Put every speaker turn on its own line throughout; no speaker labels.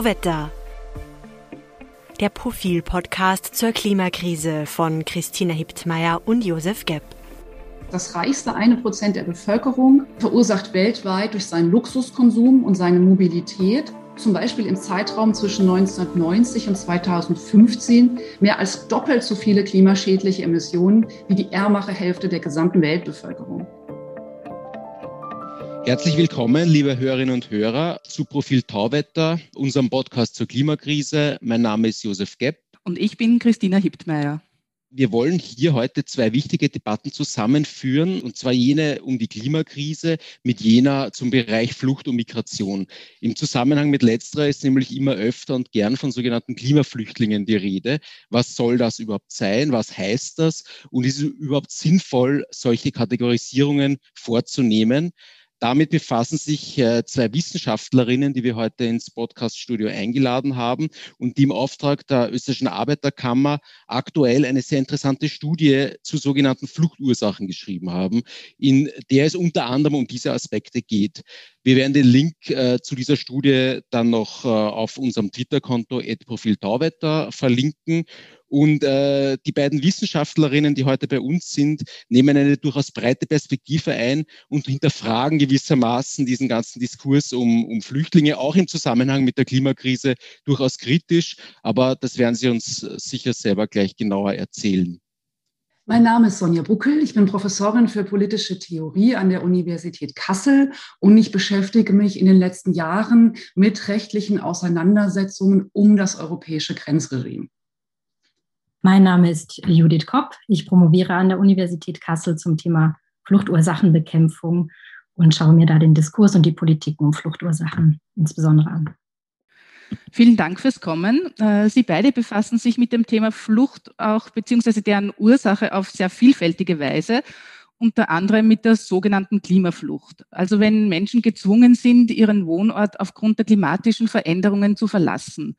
Tauwetter. Der Profil-Podcast zur Klimakrise von Christina Hiptmeier und Josef Gepp.
Das reichste eine Prozent der Bevölkerung verursacht weltweit durch seinen Luxuskonsum und seine Mobilität zum Beispiel im Zeitraum zwischen 1990 und 2015 mehr als doppelt so viele klimaschädliche Emissionen wie die ärmere Hälfte der gesamten Weltbevölkerung.
Herzlich willkommen, liebe Hörerinnen und Hörer, zu Profil Tauwetter, unserem Podcast zur Klimakrise. Mein Name ist Josef Gepp.
Und ich bin Christina Hiptmeier.
Wir wollen hier heute zwei wichtige Debatten zusammenführen, und zwar jene um die Klimakrise mit jener zum Bereich Flucht und Migration. Im Zusammenhang mit letzterer ist nämlich immer öfter und gern von sogenannten Klimaflüchtlingen die Rede. Was soll das überhaupt sein? Was heißt das? Und ist es überhaupt sinnvoll, solche Kategorisierungen vorzunehmen? Damit befassen sich äh, zwei Wissenschaftlerinnen, die wir heute ins Podcaststudio eingeladen haben und die im Auftrag der österreichischen Arbeiterkammer aktuell eine sehr interessante Studie zu sogenannten Fluchtursachen geschrieben haben, in der es unter anderem um diese Aspekte geht. Wir werden den Link äh, zu dieser Studie dann noch äh, auf unserem Twitter-Konto Profil Tauwetter verlinken. Und äh, die beiden Wissenschaftlerinnen, die heute bei uns sind, nehmen eine durchaus breite Perspektive ein und hinterfragen gewissermaßen diesen ganzen Diskurs um, um Flüchtlinge, auch im Zusammenhang mit der Klimakrise, durchaus kritisch. Aber das werden sie uns sicher selber gleich genauer erzählen.
Mein Name ist Sonja Buckel. Ich bin Professorin für politische Theorie an der Universität Kassel und ich beschäftige mich in den letzten Jahren mit rechtlichen Auseinandersetzungen um das europäische Grenzregime.
Mein Name ist Judith Kopp. Ich promoviere an der Universität Kassel zum Thema Fluchtursachenbekämpfung und schaue mir da den Diskurs und die Politiken um Fluchtursachen insbesondere an.
Vielen Dank fürs Kommen. Äh, Sie beide befassen sich mit dem Thema Flucht auch beziehungsweise deren Ursache auf sehr vielfältige Weise unter anderem mit der sogenannten Klimaflucht. Also wenn Menschen gezwungen sind, ihren Wohnort aufgrund der klimatischen Veränderungen zu verlassen.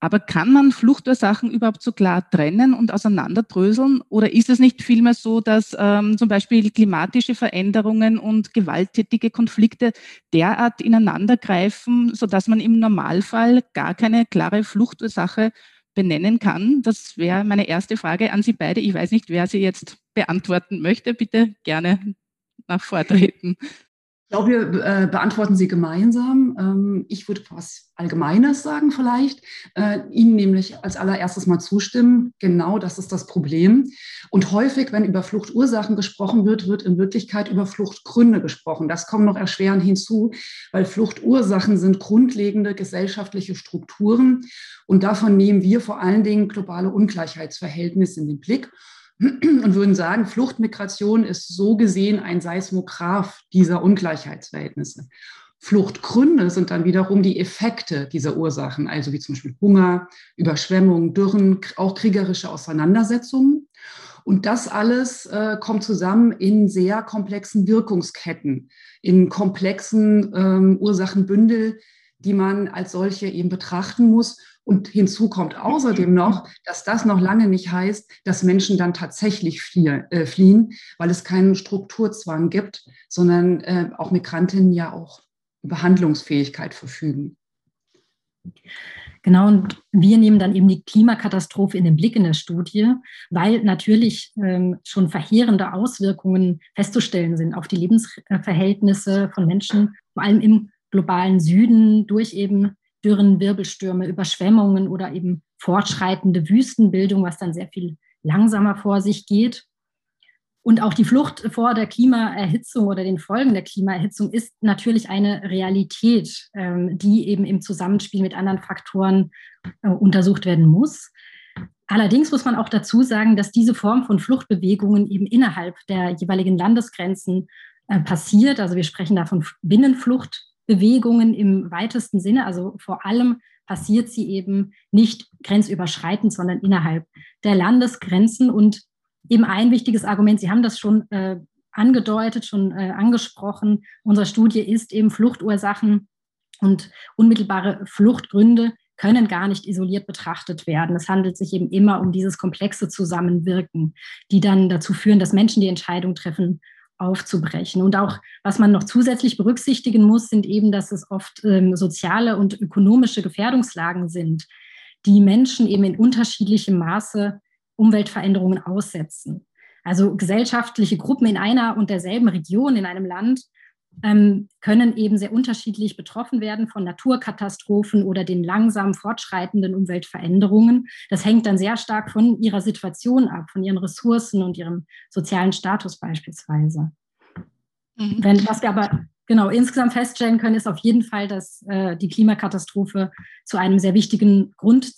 Aber kann man Fluchtursachen überhaupt so klar trennen und auseinanderdröseln? Oder ist es nicht vielmehr so, dass ähm, zum Beispiel klimatische Veränderungen und gewalttätige Konflikte derart ineinandergreifen, sodass man im Normalfall gar keine klare Fluchtursache benennen kann? Das wäre meine erste Frage an Sie beide. Ich weiß nicht, wer sie jetzt beantworten möchte. Bitte gerne nach vortreten.
Ich glaube, wir äh, beantworten sie gemeinsam. Ähm, ich würde was Allgemeines sagen vielleicht. Äh, Ihnen nämlich als allererstes mal zustimmen. Genau das ist das Problem. Und häufig, wenn über Fluchtursachen gesprochen wird, wird in Wirklichkeit über Fluchtgründe gesprochen. Das kommt noch erschwerend hinzu, weil Fluchtursachen sind grundlegende gesellschaftliche Strukturen. Und davon nehmen wir vor allen Dingen globale Ungleichheitsverhältnisse in den Blick und würden sagen, Fluchtmigration ist so gesehen ein Seismograph dieser Ungleichheitsverhältnisse. Fluchtgründe sind dann wiederum die Effekte dieser Ursachen, also wie zum Beispiel Hunger, Überschwemmungen, Dürren, auch kriegerische Auseinandersetzungen. Und das alles äh, kommt zusammen in sehr komplexen Wirkungsketten, in komplexen ähm, Ursachenbündel, die man als solche eben betrachten muss und hinzu kommt außerdem noch, dass das noch lange nicht heißt, dass Menschen dann tatsächlich äh, fliehen, weil es keinen Strukturzwang gibt, sondern äh, auch Migrantinnen ja auch über Handlungsfähigkeit verfügen.
Genau, und wir nehmen dann eben die Klimakatastrophe in den Blick in der Studie, weil natürlich ähm, schon verheerende Auswirkungen festzustellen sind auf die Lebensverhältnisse von Menschen, vor allem im globalen Süden durch eben Dürren, Wirbelstürme, Überschwemmungen oder eben fortschreitende Wüstenbildung, was dann sehr viel langsamer vor sich geht. Und auch die Flucht vor der Klimaerhitzung oder den Folgen der Klimaerhitzung ist natürlich eine Realität, ähm, die eben im Zusammenspiel mit anderen Faktoren äh, untersucht werden muss. Allerdings muss man auch dazu sagen, dass diese Form von Fluchtbewegungen eben innerhalb der jeweiligen Landesgrenzen äh, passiert. Also wir sprechen da von Binnenflucht Bewegungen im weitesten Sinne. Also vor allem passiert sie eben nicht grenzüberschreitend, sondern innerhalb der Landesgrenzen. Und eben ein wichtiges Argument, Sie haben das schon äh, angedeutet, schon äh, angesprochen, unsere Studie ist eben Fluchtursachen und unmittelbare Fluchtgründe können gar nicht isoliert betrachtet werden. Es handelt sich eben immer um dieses komplexe Zusammenwirken, die dann dazu führen, dass Menschen die Entscheidung treffen, aufzubrechen. Und auch, was man noch zusätzlich berücksichtigen muss, sind eben, dass es oft ähm, soziale und ökonomische Gefährdungslagen sind, die Menschen eben in unterschiedlichem Maße Umweltveränderungen aussetzen. Also gesellschaftliche Gruppen in einer und derselben Region in einem Land können eben sehr unterschiedlich betroffen werden von Naturkatastrophen oder den langsam fortschreitenden Umweltveränderungen. Das hängt dann sehr stark von ihrer Situation ab, von ihren Ressourcen und ihrem sozialen Status beispielsweise. Mhm. Wenn, was wir aber genau insgesamt feststellen können, ist auf jeden Fall, dass äh, die Klimakatastrophe zu einem sehr wichtigen Grund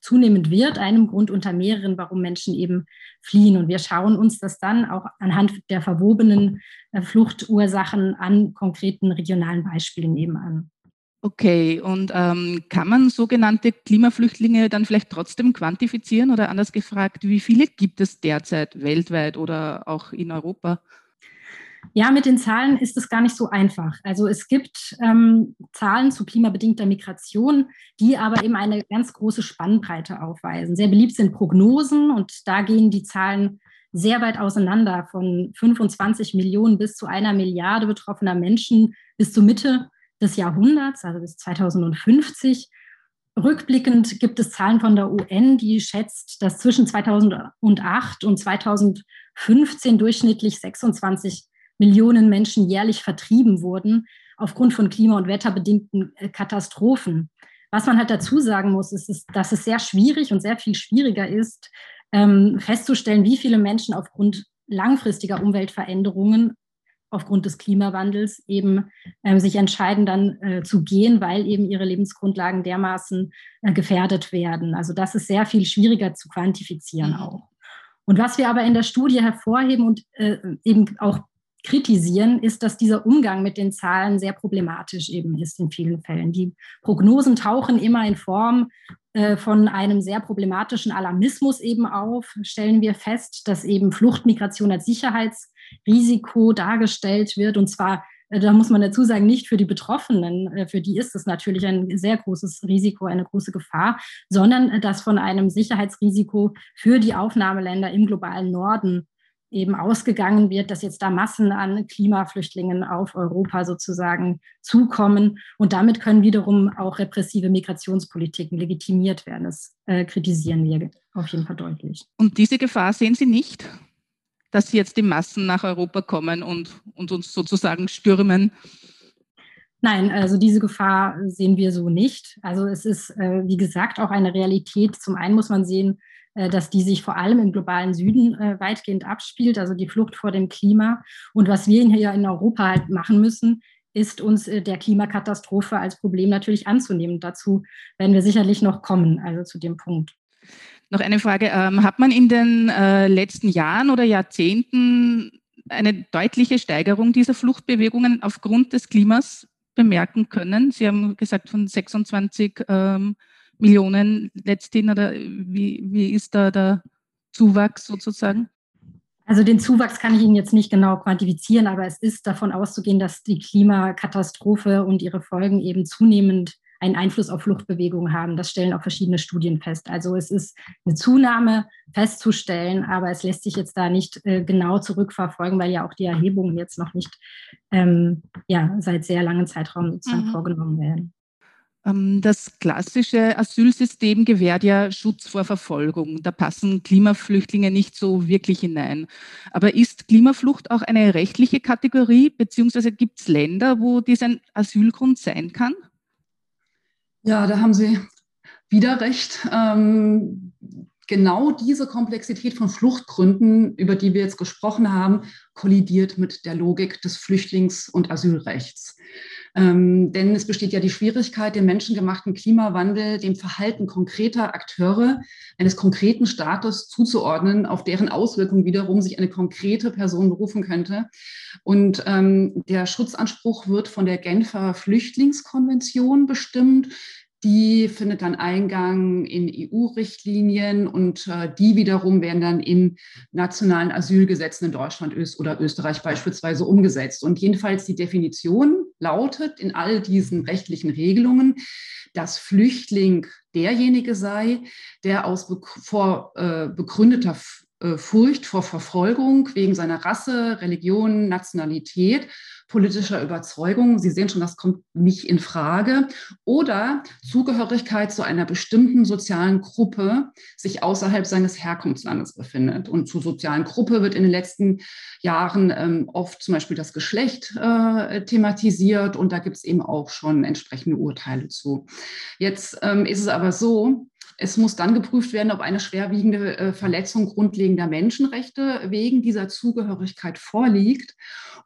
zunehmend wird, einem Grund unter mehreren, warum Menschen eben fliehen. Und wir schauen uns das dann auch anhand der verwobenen äh, Fluchtursachen an konkreten regionalen Beispielen eben an.
Okay, und ähm, kann man sogenannte Klimaflüchtlinge dann vielleicht trotzdem quantifizieren oder anders gefragt, wie viele gibt es derzeit weltweit oder auch in Europa?
Ja, mit den Zahlen ist es gar nicht so einfach. Also es gibt ähm, Zahlen zu klimabedingter Migration, die aber eben eine ganz große Spannbreite aufweisen. Sehr beliebt sind Prognosen und da gehen die Zahlen sehr weit auseinander, von 25 Millionen bis zu einer Milliarde betroffener Menschen bis zur Mitte des Jahrhunderts, also bis 2050. Rückblickend gibt es Zahlen von der UN, die schätzt, dass zwischen 2008 und 2015 durchschnittlich 26 Millionen Menschen jährlich vertrieben wurden aufgrund von klima- und wetterbedingten äh, Katastrophen. Was man halt dazu sagen muss, ist, dass es sehr schwierig und sehr viel schwieriger ist, ähm, festzustellen, wie viele Menschen aufgrund langfristiger Umweltveränderungen, aufgrund des Klimawandels eben ähm, sich entscheiden, dann äh, zu gehen, weil eben ihre Lebensgrundlagen dermaßen äh, gefährdet werden. Also das ist sehr viel schwieriger zu quantifizieren mhm. auch. Und was wir aber in der Studie hervorheben und äh, eben auch kritisieren, ist, dass dieser Umgang mit den Zahlen sehr problematisch eben ist in vielen Fällen. Die Prognosen tauchen immer in Form äh, von einem sehr problematischen Alarmismus eben auf. Stellen wir fest, dass eben Fluchtmigration als Sicherheitsrisiko dargestellt wird und zwar äh, da muss man dazu sagen, nicht für die Betroffenen, äh, für die ist es natürlich ein sehr großes Risiko, eine große Gefahr, sondern das von einem Sicherheitsrisiko für die Aufnahmeländer im globalen Norden eben ausgegangen wird, dass jetzt da Massen an Klimaflüchtlingen auf Europa sozusagen zukommen. Und damit können wiederum auch repressive Migrationspolitiken legitimiert werden. Das äh, kritisieren wir auf jeden Fall deutlich.
Und diese Gefahr sehen Sie nicht, dass jetzt die Massen nach Europa kommen und, und uns sozusagen stürmen?
Nein, also diese Gefahr sehen wir so nicht. Also es ist, äh, wie gesagt, auch eine Realität. Zum einen muss man sehen, dass die sich vor allem im globalen Süden äh, weitgehend abspielt, also die Flucht vor dem Klima. Und was wir hier in Europa halt machen müssen, ist uns äh, der Klimakatastrophe als Problem natürlich anzunehmen. Dazu werden wir sicherlich noch kommen, also zu dem Punkt.
Noch eine Frage. Ähm, hat man in den äh, letzten Jahren oder Jahrzehnten eine deutliche Steigerung dieser Fluchtbewegungen aufgrund des Klimas bemerken können? Sie haben gesagt, von 26 ähm, Millionen letzthin oder wie, wie ist da der Zuwachs sozusagen?
Also den Zuwachs kann ich Ihnen jetzt nicht genau quantifizieren, aber es ist davon auszugehen, dass die Klimakatastrophe und ihre Folgen eben zunehmend einen Einfluss auf Fluchtbewegungen haben. Das stellen auch verschiedene Studien fest. Also es ist eine Zunahme festzustellen, aber es lässt sich jetzt da nicht äh, genau zurückverfolgen, weil ja auch die Erhebungen jetzt noch nicht ähm, ja, seit sehr langem Zeitraum sozusagen mhm. vorgenommen werden.
Ähm, das klassische Asylsystem gewährt ja Schutz vor Verfolgung. Da passen Klimaflüchtlinge nicht so wirklich hinein. Aber ist Klimaflucht auch eine rechtliche Kategorie, beziehungsweise gibt es Länder, wo dies ein Asylgrund sein kann?
Ja, da haben Sie wieder recht. Ähm, genau diese Komplexität von Fluchtgründen, über die wir jetzt gesprochen haben, kollidiert mit der Logik des Flüchtlings- und Asylrechts. Ähm, denn es besteht ja die Schwierigkeit, den menschengemachten Klimawandel dem Verhalten konkreter Akteure eines konkreten Staates zuzuordnen, auf deren Auswirkungen wiederum sich eine konkrete Person berufen könnte. Und ähm, der Schutzanspruch wird von der Genfer Flüchtlingskonvention bestimmt die findet dann Eingang in EU-Richtlinien und äh, die wiederum werden dann in nationalen Asylgesetzen in Deutschland oder Österreich beispielsweise umgesetzt. Und jedenfalls die Definition lautet in all diesen rechtlichen Regelungen, dass Flüchtling derjenige sei, der aus be vor äh, begründeter Furcht vor Verfolgung wegen seiner Rasse, Religion, Nationalität, politischer Überzeugung. Sie sehen schon, das kommt nicht in Frage. Oder Zugehörigkeit zu einer bestimmten sozialen Gruppe sich außerhalb seines Herkunftslandes befindet. Und zur sozialen Gruppe wird in den letzten Jahren ähm, oft zum Beispiel das Geschlecht äh, thematisiert. Und da gibt es eben auch schon entsprechende Urteile zu. Jetzt ähm, ist es aber so, es muss dann geprüft werden, ob eine schwerwiegende äh, Verletzung grundlegender Menschenrechte wegen dieser Zugehörigkeit vorliegt.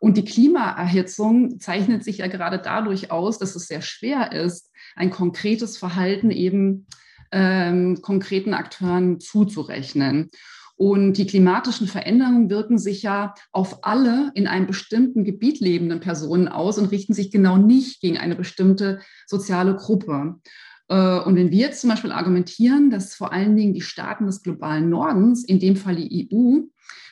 Und die Klimaerhitzung zeichnet sich ja gerade dadurch aus, dass es sehr schwer ist, ein konkretes Verhalten eben ähm, konkreten Akteuren zuzurechnen. Und die klimatischen Veränderungen wirken sich ja auf alle in einem bestimmten Gebiet lebenden Personen aus und richten sich genau nicht gegen eine bestimmte soziale Gruppe. Äh, und wenn wir jetzt zum Beispiel argumentieren, dass vor allen Dingen die Staaten des globalen Nordens, in dem Fall die EU,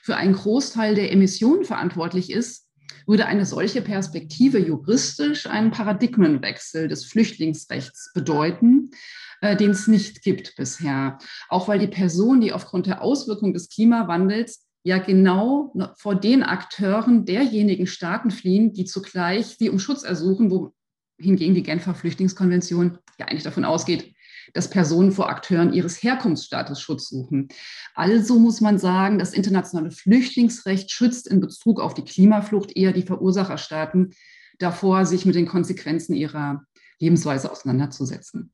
für einen Großteil der Emissionen verantwortlich ist, würde eine solche Perspektive juristisch einen Paradigmenwechsel des Flüchtlingsrechts bedeuten, äh, den es nicht gibt bisher. Auch weil die Personen, die aufgrund der Auswirkungen des Klimawandels ja genau vor den Akteuren derjenigen Staaten fliehen, die zugleich sie um Schutz ersuchen, wo hingegen die Genfer Flüchtlingskonvention ja eigentlich davon ausgeht, dass Personen vor Akteuren ihres Herkunftsstaates Schutz suchen. Also muss man sagen, das internationale Flüchtlingsrecht schützt in Bezug auf die Klimaflucht eher die Verursacherstaaten davor, sich mit den Konsequenzen ihrer Lebensweise auseinanderzusetzen.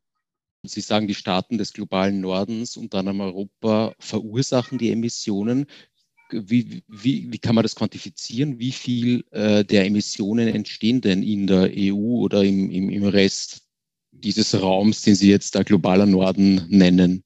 Sie sagen, die Staaten des globalen Nordens und dann Europa verursachen die Emissionen wie, wie, wie kann man das quantifizieren? Wie viel äh, der Emissionen entstehen denn in der EU oder im, im, im Rest dieses Raums, den Sie jetzt da globaler Norden nennen?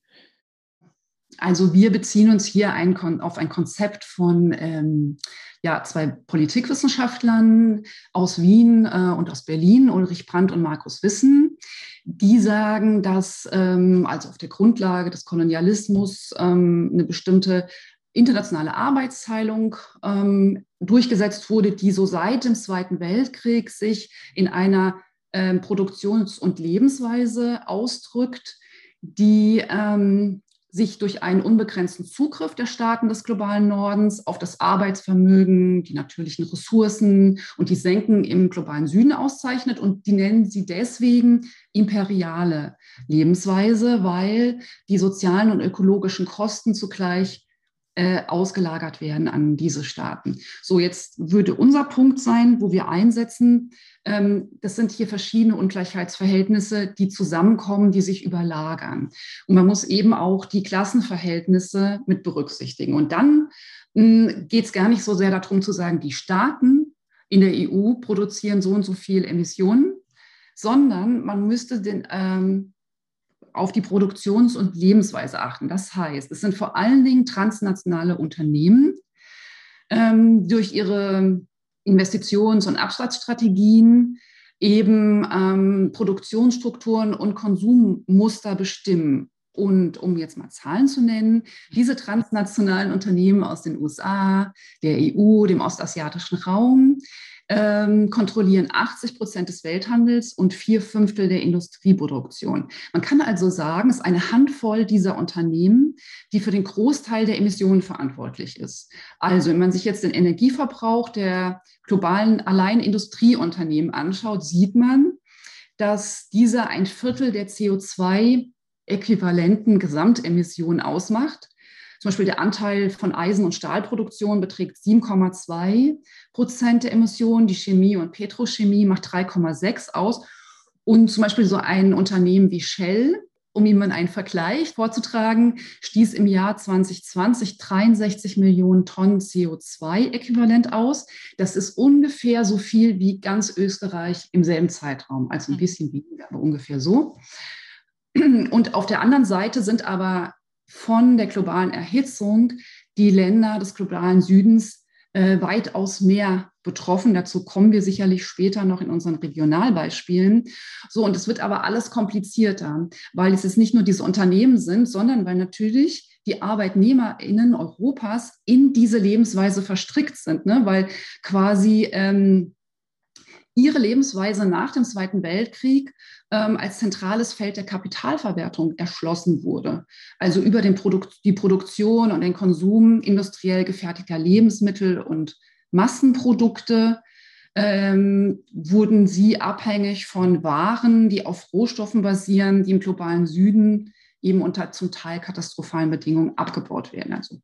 Also wir beziehen uns hier ein, auf ein Konzept von ähm, ja, zwei Politikwissenschaftlern aus Wien äh, und aus Berlin, Ulrich Brandt und Markus Wissen. Die sagen, dass ähm, also auf der Grundlage des Kolonialismus ähm, eine bestimmte internationale Arbeitsteilung ähm, durchgesetzt wurde, die so seit dem Zweiten Weltkrieg sich in einer ähm, Produktions- und Lebensweise ausdrückt, die ähm, sich durch einen unbegrenzten Zugriff der Staaten des globalen Nordens auf das Arbeitsvermögen, die natürlichen Ressourcen und die Senken im globalen Süden auszeichnet. Und die nennen sie deswegen imperiale Lebensweise, weil die sozialen und ökologischen Kosten zugleich äh, ausgelagert werden an diese Staaten. So, jetzt würde unser Punkt sein, wo wir einsetzen, ähm, das sind hier verschiedene Ungleichheitsverhältnisse, die zusammenkommen, die sich überlagern. Und man muss eben auch die Klassenverhältnisse mit berücksichtigen. Und dann hm, geht es gar nicht so sehr darum zu sagen, die Staaten in der EU produzieren so und so viel Emissionen, sondern man müsste den, ähm, auf die Produktions- und Lebensweise achten. Das heißt, es sind vor allen Dingen transnationale Unternehmen ähm, durch ihre Investitions- und Absatzstrategien eben ähm, Produktionsstrukturen und Konsummuster bestimmen. Und um jetzt mal Zahlen zu nennen, diese transnationalen Unternehmen aus den USA, der EU, dem ostasiatischen Raum, ähm, kontrollieren 80 Prozent des Welthandels und vier Fünftel der Industrieproduktion. Man kann also sagen, es ist eine Handvoll dieser Unternehmen, die für den Großteil der Emissionen verantwortlich ist. Also wenn man sich jetzt den Energieverbrauch der globalen allein Industrieunternehmen anschaut, sieht man, dass dieser ein Viertel der CO2-äquivalenten Gesamtemissionen ausmacht. Zum Beispiel der Anteil von Eisen- und Stahlproduktion beträgt 7,2 Prozent der Emissionen. Die Chemie und Petrochemie macht 3,6 aus. Und zum Beispiel so ein Unternehmen wie Shell, um Ihnen einen Vergleich vorzutragen, stieß im Jahr 2020 63 Millionen Tonnen CO2-Äquivalent aus. Das ist ungefähr so viel wie ganz Österreich im selben Zeitraum, also ein hm. bisschen weniger, aber ungefähr so. Und auf der anderen Seite sind aber von der globalen Erhitzung die Länder des globalen Südens äh, weitaus mehr betroffen. Dazu kommen wir sicherlich später noch in unseren Regionalbeispielen. So, und es wird aber alles komplizierter, weil es jetzt nicht nur diese Unternehmen sind, sondern weil natürlich die ArbeitnehmerInnen Europas in diese Lebensweise verstrickt sind, ne? weil quasi ähm, ihre Lebensweise nach dem Zweiten Weltkrieg ähm, als zentrales Feld der Kapitalverwertung erschlossen wurde. Also über den Produkt, die Produktion und den Konsum industriell gefertigter Lebensmittel und Massenprodukte ähm, wurden sie abhängig von Waren, die auf Rohstoffen basieren, die im globalen Süden eben unter zum Teil katastrophalen Bedingungen abgebaut werden. Also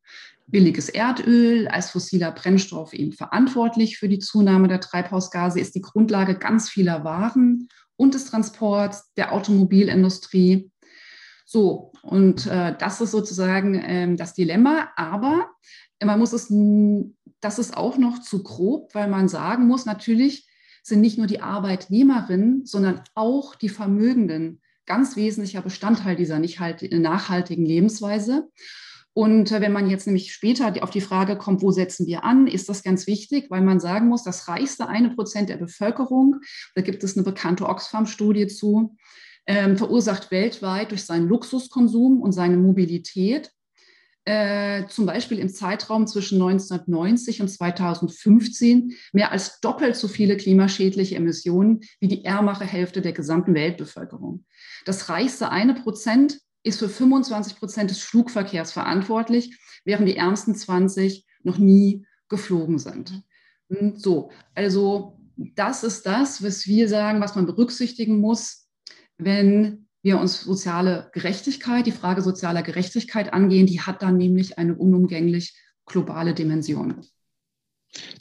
billiges Erdöl als fossiler Brennstoff eben verantwortlich für die Zunahme der Treibhausgase, ist die Grundlage ganz vieler Waren und des Transports, der Automobilindustrie. So, und äh, das ist sozusagen äh, das Dilemma. Aber man muss es, das ist auch noch zu grob, weil man sagen muss, natürlich sind nicht nur die Arbeitnehmerinnen, sondern auch die Vermögenden ganz wesentlicher Bestandteil dieser nicht halt, nachhaltigen Lebensweise. Und äh, wenn man jetzt nämlich später auf die Frage kommt, wo setzen wir an, ist das ganz wichtig, weil man sagen muss, das reichste eine Prozent der Bevölkerung, da gibt es eine bekannte Oxfam-Studie zu, ähm, verursacht weltweit durch seinen Luxuskonsum und seine Mobilität äh, zum Beispiel im Zeitraum zwischen 1990 und 2015 mehr als doppelt so viele klimaschädliche Emissionen wie die ärmere Hälfte der gesamten Weltbevölkerung. Das reichste eine Prozent ist für 25 Prozent des Flugverkehrs verantwortlich, während die ärmsten 20 noch nie geflogen sind. Hm, so, also das ist das, was wir sagen, was man berücksichtigen muss, wenn wir uns soziale Gerechtigkeit, die Frage sozialer Gerechtigkeit angehen. Die hat dann nämlich eine unumgänglich globale Dimension.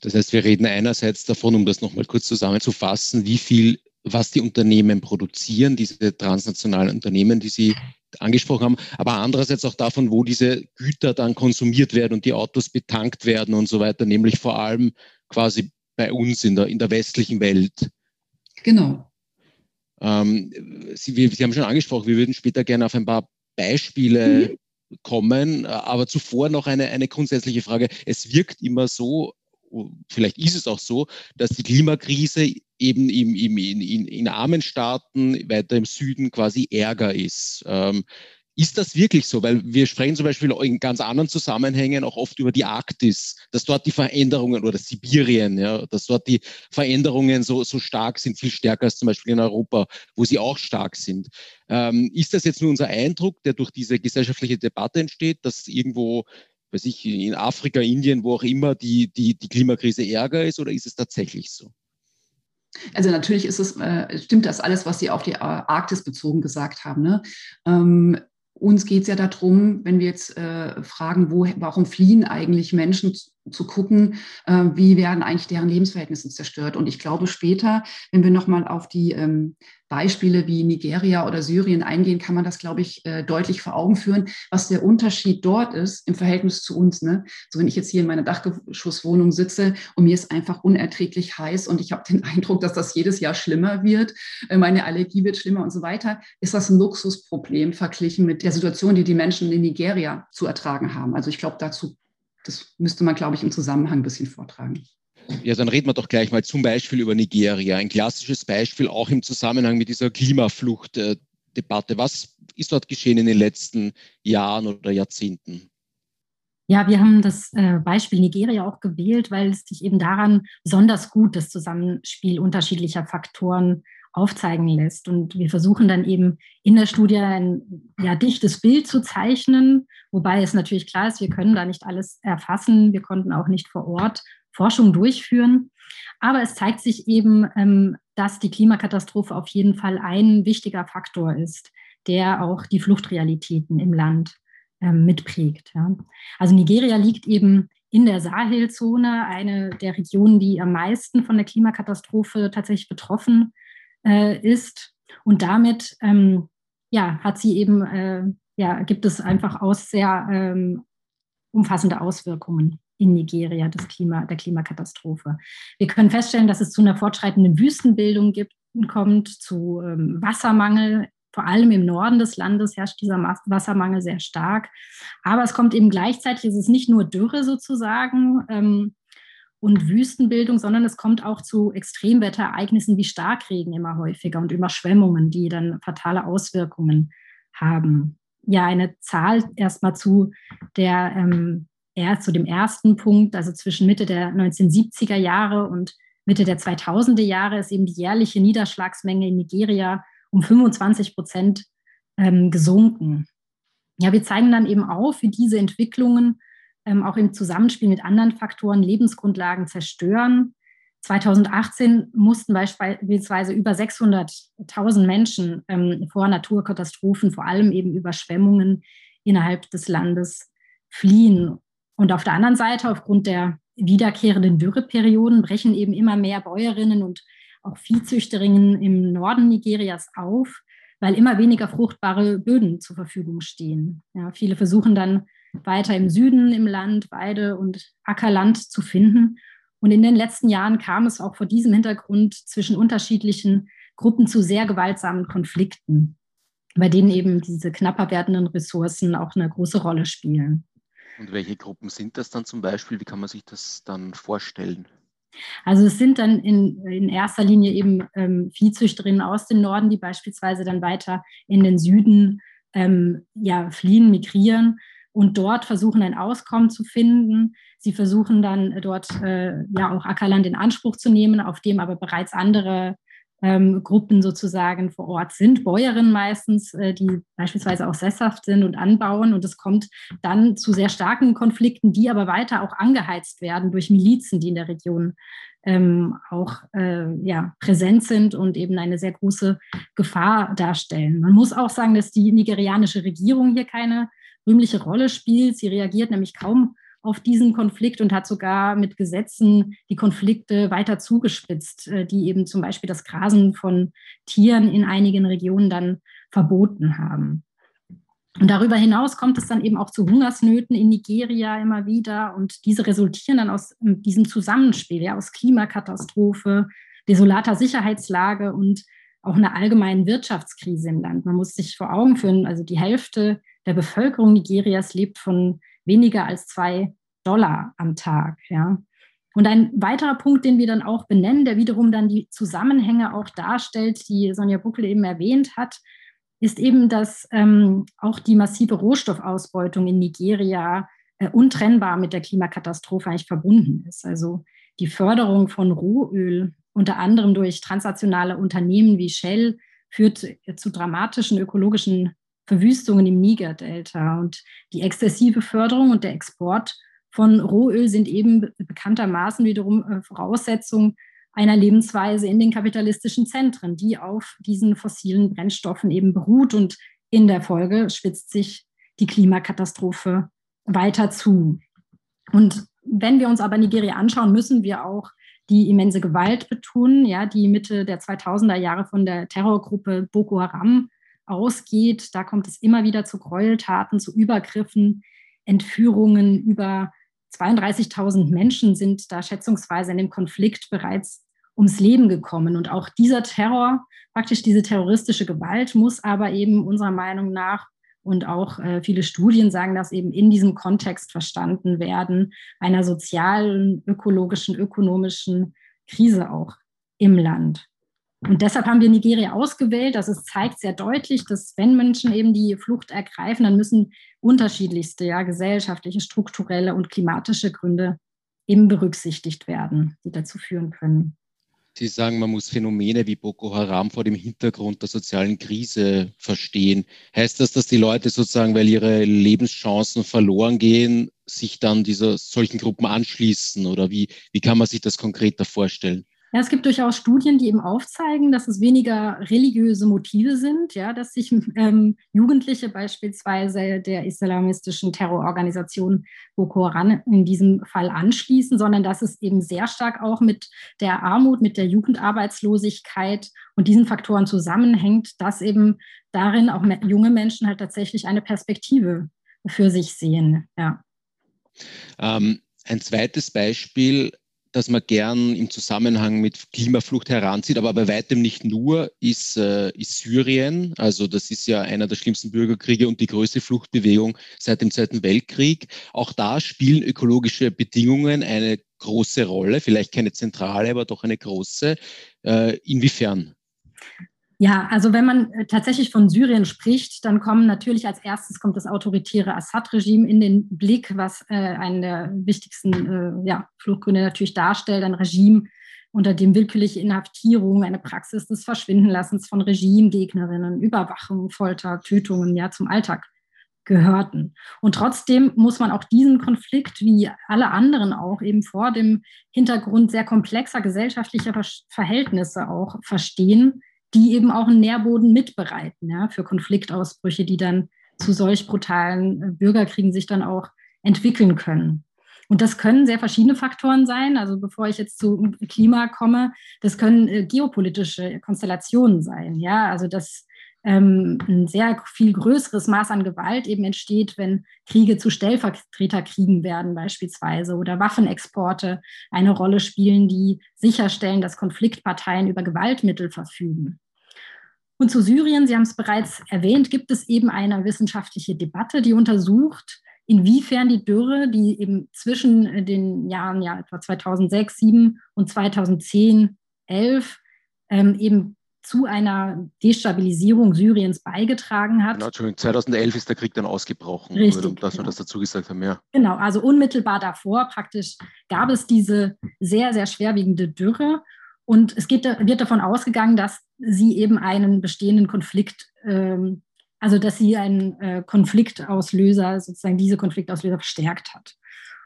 Das heißt, wir reden einerseits davon, um das nochmal kurz zusammenzufassen, wie viel, was die Unternehmen produzieren, diese transnationalen Unternehmen, die Sie angesprochen haben, aber andererseits auch davon, wo diese Güter dann konsumiert werden und die Autos betankt werden und so weiter, nämlich vor allem quasi bei uns in der, in der westlichen Welt.
Genau.
Ähm, Sie, wir, Sie haben schon angesprochen, wir würden später gerne auf ein paar Beispiele mhm. kommen, aber zuvor noch eine, eine grundsätzliche Frage. Es wirkt immer so, vielleicht ist es auch so, dass die Klimakrise eben im, im, in, in, in armen Staaten weiter im Süden quasi Ärger ist. Ähm, ist das wirklich so? Weil wir sprechen zum Beispiel in ganz anderen Zusammenhängen auch oft über die Arktis, dass dort die Veränderungen oder Sibirien, ja, dass dort die Veränderungen so, so stark sind, viel stärker als zum Beispiel in Europa, wo sie auch stark sind. Ähm, ist das jetzt nur unser Eindruck, der durch diese gesellschaftliche Debatte entsteht, dass irgendwo weiß ich, in Afrika, Indien, wo auch immer die, die, die Klimakrise ärger ist oder ist es tatsächlich so?
Also natürlich ist es, äh, stimmt das alles, was Sie auf die Arktis bezogen gesagt haben. Ne? Ähm, uns geht es ja darum, wenn wir jetzt äh, fragen, wo, warum fliehen eigentlich Menschen zu gucken, äh, wie werden eigentlich deren Lebensverhältnisse zerstört. Und ich glaube, später, wenn wir nochmal auf die ähm, Beispiele wie Nigeria oder Syrien eingehen, kann man das, glaube ich, äh, deutlich vor Augen führen, was der Unterschied dort ist im Verhältnis zu uns. Ne? So, wenn ich jetzt hier in meiner Dachgeschosswohnung sitze und mir ist einfach unerträglich heiß und ich habe den Eindruck, dass das jedes Jahr schlimmer wird, äh, meine Allergie wird schlimmer und so weiter, ist das ein Luxusproblem verglichen mit der Situation, die die Menschen in Nigeria zu ertragen haben. Also ich glaube, dazu das müsste man, glaube ich, im Zusammenhang ein bisschen vortragen.
Ja, dann reden wir doch gleich mal zum Beispiel über Nigeria. Ein klassisches Beispiel auch im Zusammenhang mit dieser Klimafluchtdebatte. Was ist dort geschehen in den letzten Jahren oder Jahrzehnten?
Ja, wir haben das äh, Beispiel Nigeria auch gewählt, weil es sich eben daran besonders gut das Zusammenspiel unterschiedlicher Faktoren aufzeigen lässt. Und wir versuchen dann eben in der Studie ein ja, dichtes Bild zu zeichnen, wobei es natürlich klar ist, wir können da nicht alles erfassen. Wir konnten auch nicht vor Ort Forschung durchführen. Aber es zeigt sich eben, ähm, dass die Klimakatastrophe auf jeden Fall ein wichtiger Faktor ist, der auch die Fluchtrealitäten im Land ähm, mitprägt. Also Nigeria liegt eben in der Sahelzone, eine der Regionen, die am meisten von der Klimakatastrophe tatsächlich betroffen äh, ist. Und damit ähm, ja, hat sie eben, äh, ja, gibt es einfach aus sehr ähm, umfassende Auswirkungen in Nigeria des Klima, der Klimakatastrophe. Wir können feststellen, dass es zu einer fortschreitenden Wüstenbildung gibt, kommt, zu ähm, Wassermangel. Vor allem im Norden des Landes herrscht dieser Wassermangel sehr stark. Aber es kommt eben gleichzeitig, es ist nicht nur Dürre sozusagen, ähm, und Wüstenbildung, sondern es kommt auch zu Extremwetterereignissen wie Starkregen immer häufiger und Überschwemmungen, die dann fatale Auswirkungen haben. Ja, eine Zahl erstmal zu der ähm, eher zu dem ersten Punkt, also zwischen Mitte der 1970er Jahre und Mitte der 2000er Jahre ist eben die jährliche Niederschlagsmenge in Nigeria um 25 Prozent ähm, gesunken. Ja, wir zeigen dann eben auf, wie diese Entwicklungen ähm, auch im Zusammenspiel mit anderen Faktoren Lebensgrundlagen zerstören. 2018 mussten beispielsweise über 600.000 Menschen ähm, vor Naturkatastrophen, vor allem eben Überschwemmungen innerhalb des Landes fliehen. Und auf der anderen Seite, aufgrund der wiederkehrenden Dürreperioden, brechen eben immer mehr Bäuerinnen und auch Viehzüchterinnen im Norden Nigerias auf, weil immer weniger fruchtbare Böden zur Verfügung stehen. Ja, viele versuchen dann weiter im Süden im Land Weide- und Ackerland zu finden. Und in den letzten Jahren kam es auch vor diesem Hintergrund zwischen unterschiedlichen Gruppen zu sehr gewaltsamen Konflikten, bei denen eben diese knapper werdenden Ressourcen auch eine große Rolle spielen.
Und welche Gruppen sind das dann zum Beispiel? Wie kann man sich das dann vorstellen?
Also es sind dann in, in erster Linie eben ähm, Viehzüchterinnen aus dem Norden, die beispielsweise dann weiter in den Süden ähm, ja, fliehen, migrieren und dort versuchen, ein Auskommen zu finden. Sie versuchen dann dort äh, ja auch Ackerland in Anspruch zu nehmen, auf dem aber bereits andere ähm, Gruppen sozusagen vor Ort sind, Bäuerinnen meistens, äh, die beispielsweise auch sesshaft sind und anbauen. Und es kommt dann zu sehr starken Konflikten, die aber weiter auch angeheizt werden durch Milizen, die in der Region ähm, auch äh, ja, präsent sind und eben eine sehr große Gefahr darstellen. Man muss auch sagen, dass die nigerianische Regierung hier keine rühmliche Rolle spielt. Sie reagiert nämlich kaum auf diesen Konflikt und hat sogar mit Gesetzen die Konflikte weiter zugespitzt, äh, die eben zum Beispiel das Grasen von Tieren in einigen Regionen dann verboten haben. Und darüber hinaus kommt es dann eben auch zu Hungersnöten in Nigeria immer wieder. Und diese resultieren dann aus diesem Zusammenspiel, ja, aus Klimakatastrophe, desolater Sicherheitslage und auch einer allgemeinen Wirtschaftskrise im Land. Man muss sich vor Augen führen, also die Hälfte der Bevölkerung Nigerias lebt von weniger als zwei Dollar am Tag. Ja. Und ein weiterer Punkt, den wir dann auch benennen, der wiederum dann die Zusammenhänge auch darstellt, die Sonja Buckel eben erwähnt hat, ist eben, dass ähm, auch die massive Rohstoffausbeutung in Nigeria äh, untrennbar mit der Klimakatastrophe eigentlich verbunden ist. Also die Förderung von Rohöl, unter anderem durch transnationale Unternehmen wie Shell, führt zu dramatischen ökologischen Verwüstungen im Niger-Delta. Und die exzessive Förderung und der Export von Rohöl sind eben bekanntermaßen wiederum äh, Voraussetzung einer Lebensweise in den kapitalistischen Zentren, die auf diesen fossilen Brennstoffen eben beruht. Und in der Folge spitzt sich die Klimakatastrophe weiter zu. Und wenn wir uns aber Nigeria anschauen, müssen wir auch die immense Gewalt betonen, ja, die Mitte der 2000er Jahre von der Terrorgruppe Boko Haram ausgeht. Da kommt es immer wieder zu Gräueltaten, zu Übergriffen, Entführungen. Über 32.000 Menschen sind da schätzungsweise in dem Konflikt bereits ums Leben gekommen. Und auch dieser Terror, praktisch diese terroristische Gewalt, muss aber eben unserer Meinung nach und auch äh, viele Studien sagen das eben in diesem Kontext verstanden werden, einer sozialen, ökologischen, ökonomischen Krise auch im Land. Und deshalb haben wir Nigeria ausgewählt. Ist, zeigt sehr deutlich, dass wenn Menschen eben die Flucht ergreifen, dann müssen unterschiedlichste ja, gesellschaftliche, strukturelle und klimatische Gründe eben berücksichtigt werden, die dazu führen können.
Sie sagen, man muss Phänomene wie Boko Haram vor dem Hintergrund der sozialen Krise verstehen. Heißt das, dass die Leute sozusagen, weil ihre Lebenschancen verloren gehen, sich dann dieser solchen Gruppen anschließen? Oder wie, wie kann man sich das konkreter vorstellen?
Ja, es gibt durchaus Studien, die eben aufzeigen, dass es weniger religiöse Motive sind, ja, dass sich ähm, Jugendliche beispielsweise der islamistischen Terrororganisation Boko Haram in diesem Fall anschließen, sondern dass es eben sehr stark auch mit der Armut, mit der Jugendarbeitslosigkeit und diesen Faktoren zusammenhängt, dass eben darin auch junge Menschen halt tatsächlich eine Perspektive für sich sehen. Ja.
Ähm, ein zweites Beispiel das man gern im Zusammenhang mit Klimaflucht heranzieht, aber bei weitem nicht nur, ist, äh, ist Syrien. Also das ist ja einer der schlimmsten Bürgerkriege und die größte Fluchtbewegung seit dem Zweiten Weltkrieg. Auch da spielen ökologische Bedingungen eine große Rolle, vielleicht keine zentrale, aber doch eine große. Äh, inwiefern?
Ja, also wenn man äh, tatsächlich von Syrien spricht, dann kommen natürlich als erstes kommt das autoritäre Assad-Regime in den Blick, was äh, einen der wichtigsten äh, ja, Fluchtgründe natürlich darstellt, ein Regime, unter dem willkürliche Inhaftierung, eine Praxis des Verschwindenlassens von Regimegegnerinnen, Überwachung, Folter, Tötungen ja zum Alltag gehörten. Und trotzdem muss man auch diesen Konflikt, wie alle anderen auch, eben vor dem Hintergrund sehr komplexer gesellschaftlicher Verhältnisse auch verstehen, die eben auch einen Nährboden mitbereiten ja, für Konfliktausbrüche, die dann zu solch brutalen Bürgerkriegen sich dann auch entwickeln können. Und das können sehr verschiedene Faktoren sein. Also bevor ich jetzt zu Klima komme, das können äh, geopolitische Konstellationen sein. Ja, also dass ähm, ein sehr viel größeres Maß an Gewalt eben entsteht, wenn Kriege zu Stellvertreterkriegen werden beispielsweise oder Waffenexporte eine Rolle spielen, die sicherstellen, dass Konfliktparteien über Gewaltmittel verfügen. Und zu Syrien, Sie haben es bereits erwähnt, gibt es eben eine wissenschaftliche Debatte, die untersucht, inwiefern die Dürre, die eben zwischen den Jahren ja etwa 2006, 2007 und 2010, 11 ähm, eben zu einer Destabilisierung Syriens beigetragen hat.
Genau, Entschuldigung, 2011 ist der Krieg dann ausgebrochen,
Richtig,
dass
genau.
wir das dazu gesagt haben, ja.
Genau, also unmittelbar davor praktisch gab es diese sehr, sehr schwerwiegende Dürre und es geht, wird davon ausgegangen, dass sie eben einen bestehenden Konflikt ähm, also dass sie einen äh, Konfliktauslöser, sozusagen diese Konfliktauslöser verstärkt hat.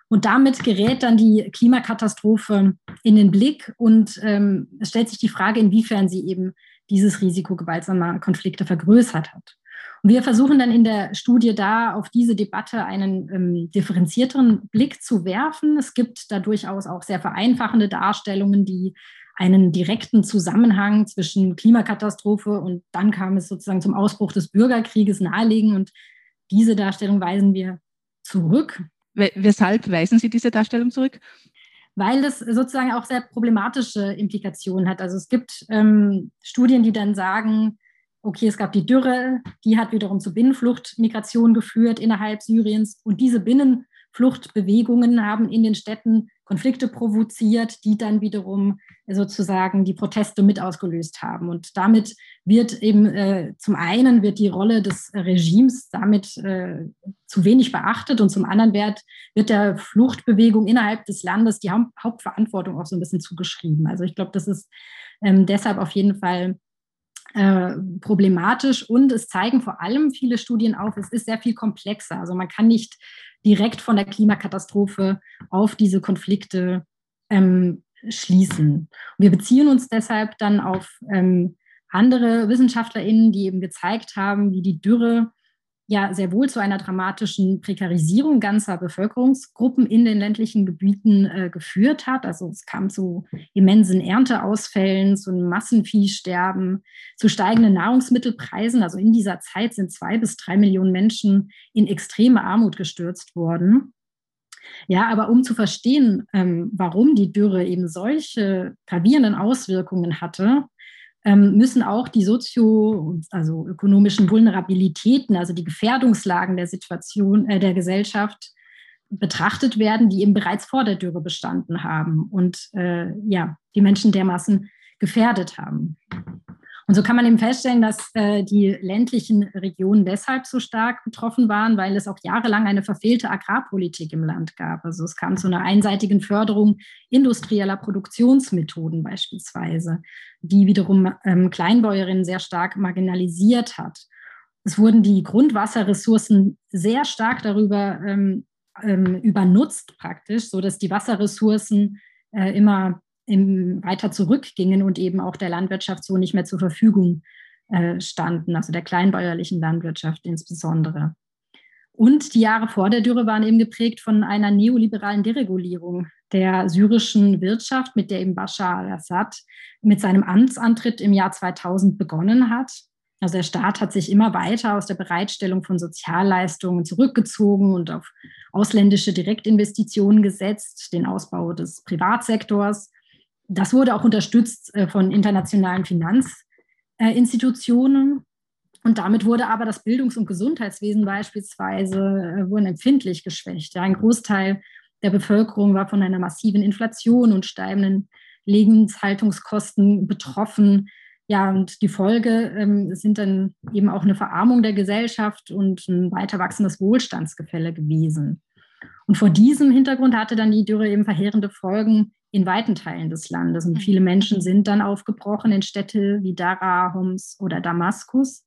Und damit gerät dann die Klimakatastrophe in den Blick und ähm, es stellt sich die Frage, inwiefern sie eben dieses Risiko gewaltsamer Konflikte vergrößert hat. Und wir versuchen dann in der Studie da auf diese Debatte einen ähm, differenzierteren Blick zu werfen. Es gibt da durchaus auch sehr vereinfachende Darstellungen, die einen direkten Zusammenhang zwischen Klimakatastrophe und dann kam es sozusagen zum Ausbruch des Bürgerkrieges nahelegen. Und diese Darstellung weisen wir zurück.
Weshalb weisen Sie diese Darstellung zurück?
Weil das sozusagen auch sehr problematische Implikationen hat. Also es gibt ähm, Studien, die dann sagen, okay, es gab die Dürre, die hat wiederum zu Binnenfluchtmigration geführt innerhalb Syriens. Und diese Binnenfluchtbewegungen haben in den Städten Konflikte provoziert, die dann wiederum sozusagen die Proteste mit ausgelöst haben. Und damit wird eben äh, zum einen wird die Rolle des Regimes damit äh, zu wenig beachtet und zum anderen wird, wird der Fluchtbewegung innerhalb des Landes die Haupt Hauptverantwortung auch so ein bisschen zugeschrieben. Also ich glaube, das ist ähm, deshalb auf jeden Fall äh, problematisch und es zeigen vor allem viele Studien auf, es ist sehr viel komplexer. Also man kann nicht direkt von der Klimakatastrophe auf diese Konflikte ähm, schließen. wir beziehen uns deshalb dann auf ähm, andere WissenschaftlerInnen, die eben gezeigt haben, wie die Dürre ja sehr wohl zu einer dramatischen Prekarisierung ganzer Bevölkerungsgruppen in den ländlichen Gebieten äh, geführt hat. Also es kam zu immensen Ernteausfällen, zu Massenviehsterben, zu steigenden Nahrungsmittelpreisen. Also in dieser Zeit sind zwei bis drei Millionen Menschen in extreme Armut gestürzt worden. Ja, aber um zu verstehen, ähm, warum die Dürre eben solche gravierenden Auswirkungen hatte, müssen auch die sozio, also ökonomischen Vulnerabilitäten, also die Gefährdungslagen der Situation, äh, der Gesellschaft betrachtet werden, die eben bereits vor der Dürre bestanden haben und äh, ja, die Menschen dermaßen gefährdet haben. Und so kann man eben feststellen, dass äh, die ländlichen Regionen deshalb so stark betroffen waren, weil es auch jahrelang eine verfehlte Agrarpolitik im Land gab. Also es kam zu einer einseitigen Förderung industrieller Produktionsmethoden beispielsweise, die wiederum ähm, Kleinbäuerinnen sehr stark marginalisiert hat. Es wurden die Grundwasserressourcen sehr stark darüber ähm, ähm, übernutzt praktisch, sodass die Wasserressourcen äh, immer im, weiter zurückgingen und eben auch der Landwirtschaft so nicht mehr zur Verfügung äh, standen, also der kleinbäuerlichen Landwirtschaft insbesondere. Und die Jahre vor der Dürre waren eben geprägt von einer neoliberalen Deregulierung der syrischen Wirtschaft, mit der eben Bashar al-Assad mit seinem Amtsantritt im Jahr 2000 begonnen hat. Also der Staat hat sich immer weiter aus der Bereitstellung von Sozialleistungen zurückgezogen und auf ausländische Direktinvestitionen gesetzt, den Ausbau des Privatsektors das wurde auch unterstützt äh, von internationalen Finanzinstitutionen. Und damit wurde aber das Bildungs- und Gesundheitswesen beispielsweise äh, wurden empfindlich geschwächt. Ja, ein Großteil der Bevölkerung war von einer massiven Inflation und steigenden Lebenshaltungskosten betroffen. Ja, und die Folge ähm, sind dann eben auch eine Verarmung der Gesellschaft und ein weiter wachsendes Wohlstandsgefälle gewesen. Und vor diesem Hintergrund hatte dann die Dürre eben verheerende Folgen in weiten Teilen des Landes. Und viele Menschen sind dann aufgebrochen in Städte wie Dara, Homs oder Damaskus.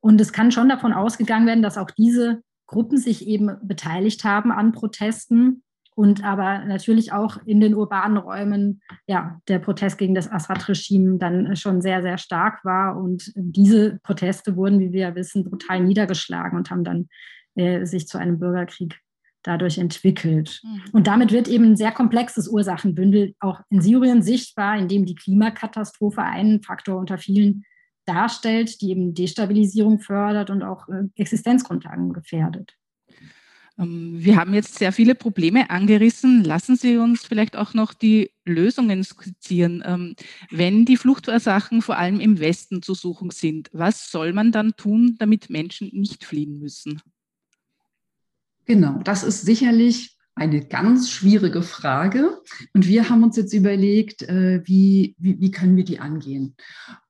Und es kann schon davon ausgegangen werden, dass auch diese Gruppen sich eben beteiligt haben an Protesten und aber natürlich auch in den urbanen Räumen ja, der Protest gegen das Assad-Regime dann schon sehr, sehr stark war. Und diese Proteste wurden, wie wir ja wissen, brutal niedergeschlagen und haben dann äh, sich zu einem Bürgerkrieg dadurch entwickelt. Mhm. Und damit wird eben ein sehr komplexes Ursachenbündel auch in Syrien sichtbar, in dem die Klimakatastrophe einen Faktor unter vielen darstellt, die eben Destabilisierung fördert und auch äh, Existenzgrundlagen gefährdet.
Ähm, wir haben jetzt sehr viele Probleme angerissen. Lassen Sie uns vielleicht auch noch die Lösungen skizzieren. Ähm, wenn die Fluchtursachen vor allem im Westen zu suchen sind, was soll man dann tun, damit Menschen nicht fliehen müssen?
Genau, das ist sicherlich eine ganz schwierige Frage. Und wir haben uns jetzt überlegt, äh, wie, wie, wie können wir die angehen.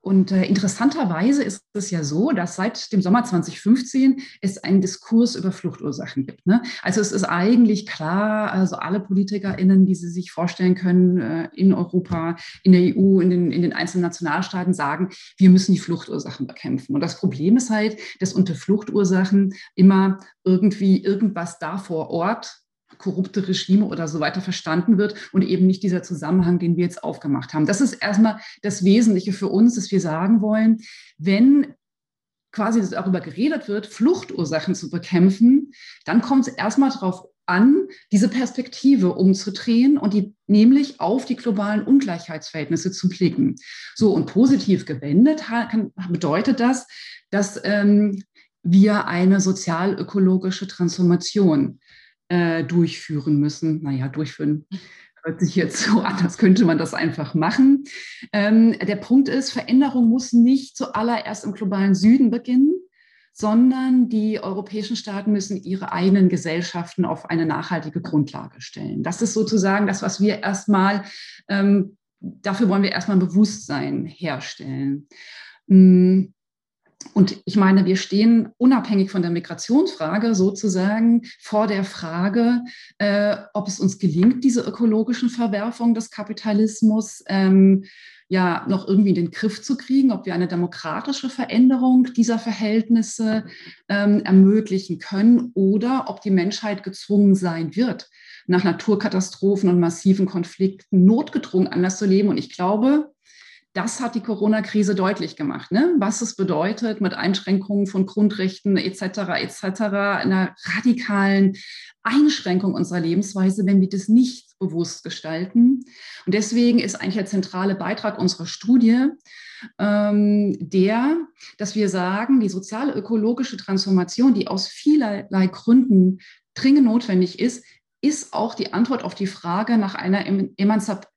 Und äh, interessanterweise ist es ja so, dass seit dem Sommer 2015 es einen Diskurs über Fluchtursachen gibt. Ne? Also es ist eigentlich klar, also alle PolitikerInnen, die Sie sich vorstellen können, äh, in Europa, in der EU, in den, in den einzelnen Nationalstaaten sagen, wir müssen die Fluchtursachen bekämpfen. Und das Problem ist halt, dass unter Fluchtursachen immer irgendwie irgendwas da vor Ort korrupte Regime oder so weiter verstanden wird und eben nicht dieser Zusammenhang, den wir jetzt aufgemacht haben. Das ist erstmal das Wesentliche für uns, dass wir sagen wollen, wenn quasi darüber geredet wird, Fluchtursachen zu bekämpfen, dann kommt es erstmal darauf an, diese Perspektive umzudrehen und die nämlich auf die globalen Ungleichheitsverhältnisse zu blicken. So und positiv gewendet bedeutet das, dass ähm, wir eine sozial-ökologische Transformation äh, durchführen müssen. Naja, durchführen hört sich jetzt so an, als könnte man das einfach machen. Ähm, der Punkt ist, Veränderung muss nicht zuallererst im globalen Süden beginnen, sondern die europäischen Staaten müssen ihre eigenen Gesellschaften auf eine nachhaltige Grundlage stellen. Das ist sozusagen das, was wir erstmal, ähm, dafür wollen wir erstmal ein Bewusstsein herstellen. Mm, und ich meine, wir stehen unabhängig von der Migrationsfrage sozusagen vor der Frage, äh, ob es uns gelingt, diese ökologischen Verwerfungen des Kapitalismus ähm, ja noch irgendwie in den Griff zu kriegen, ob wir eine demokratische Veränderung dieser Verhältnisse ähm, ermöglichen können oder ob die Menschheit gezwungen sein wird, nach Naturkatastrophen und massiven Konflikten notgedrungen anders zu leben. Und ich glaube, das hat die Corona-Krise deutlich gemacht, ne? was es bedeutet mit Einschränkungen von Grundrechten etc. etc. einer radikalen Einschränkung unserer Lebensweise, wenn wir das nicht bewusst gestalten. Und deswegen ist eigentlich der zentrale Beitrag unserer Studie ähm, der, dass wir sagen, die soziale ökologische Transformation, die aus vielerlei Gründen dringend notwendig ist, ist auch die Antwort auf die Frage nach einer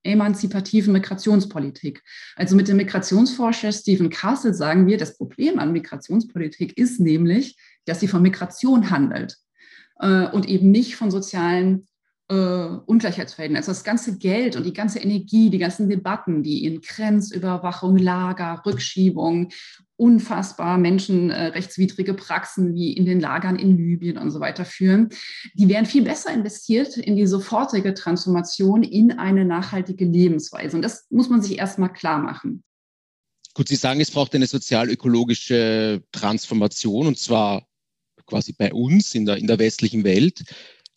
emanzipativen Migrationspolitik. Also mit dem Migrationsforscher Stephen Castle sagen wir, das Problem an Migrationspolitik ist nämlich, dass sie von Migration handelt äh, und eben nicht von sozialen äh, Ungleichheitsverhältnissen. Also das ganze Geld und die ganze Energie, die ganzen Debatten, die in Grenzüberwachung, Lager, Rückschiebung unfassbar menschenrechtswidrige Praxen wie in den Lagern in Libyen und so weiter führen, die wären viel besser investiert in die sofortige Transformation in eine nachhaltige Lebensweise. Und das muss man sich erstmal klar machen.
Gut, Sie sagen, es braucht eine sozial-ökologische Transformation und zwar quasi bei uns in der, in der westlichen Welt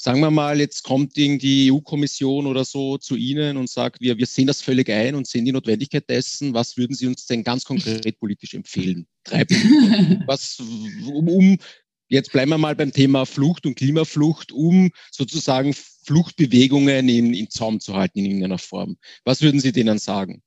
sagen wir mal, jetzt kommt die EU-Kommission oder so zu Ihnen und sagt, wir, wir sehen das völlig ein und sehen die Notwendigkeit dessen. Was würden Sie uns denn ganz konkret politisch empfehlen? Drei Was, um, um, jetzt bleiben wir mal beim Thema Flucht und Klimaflucht, um sozusagen Fluchtbewegungen in, in Zaum zu halten in irgendeiner Form. Was würden Sie denen sagen?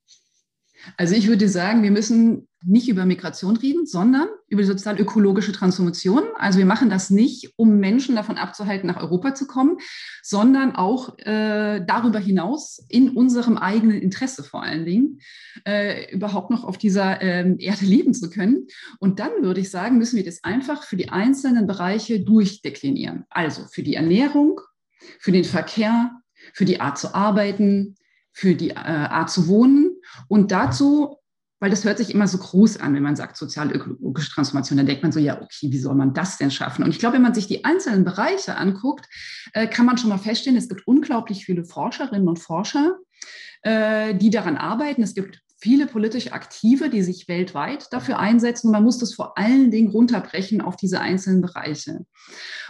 Also ich würde sagen, wir müssen nicht über Migration reden, sondern über die sozial-ökologische Transformation. Also wir machen das nicht, um Menschen davon abzuhalten, nach Europa zu kommen, sondern auch äh, darüber hinaus in unserem eigenen Interesse vor allen Dingen äh, überhaupt noch auf dieser äh, Erde leben zu können. Und dann würde ich sagen, müssen wir das einfach für die einzelnen Bereiche durchdeklinieren. Also für die Ernährung, für den Verkehr, für die Art zu arbeiten, für die äh, Art zu wohnen und dazu weil das hört sich immer so groß an, wenn man sagt sozial-ökologische Transformation. Dann denkt man so, ja, okay, wie soll man das denn schaffen? Und ich glaube, wenn man sich die einzelnen Bereiche anguckt, äh, kann man schon mal feststellen, es gibt unglaublich viele Forscherinnen und Forscher, äh, die daran arbeiten. Es gibt viele politisch Aktive, die sich weltweit dafür einsetzen. Und man muss das vor allen Dingen runterbrechen auf diese einzelnen Bereiche.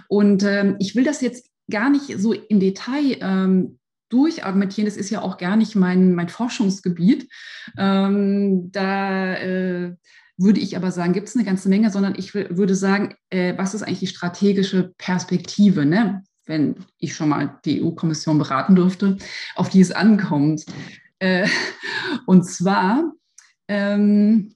Und ähm, ich will das jetzt gar nicht so im Detail ähm, durchargumentieren. Das ist ja auch gar nicht mein, mein Forschungsgebiet. Ähm, da äh, würde ich aber sagen, gibt es eine ganze Menge, sondern ich würde sagen, äh, was ist eigentlich die strategische Perspektive, ne? wenn ich schon mal die EU-Kommission beraten durfte, auf die es ankommt. Äh, und zwar, ähm,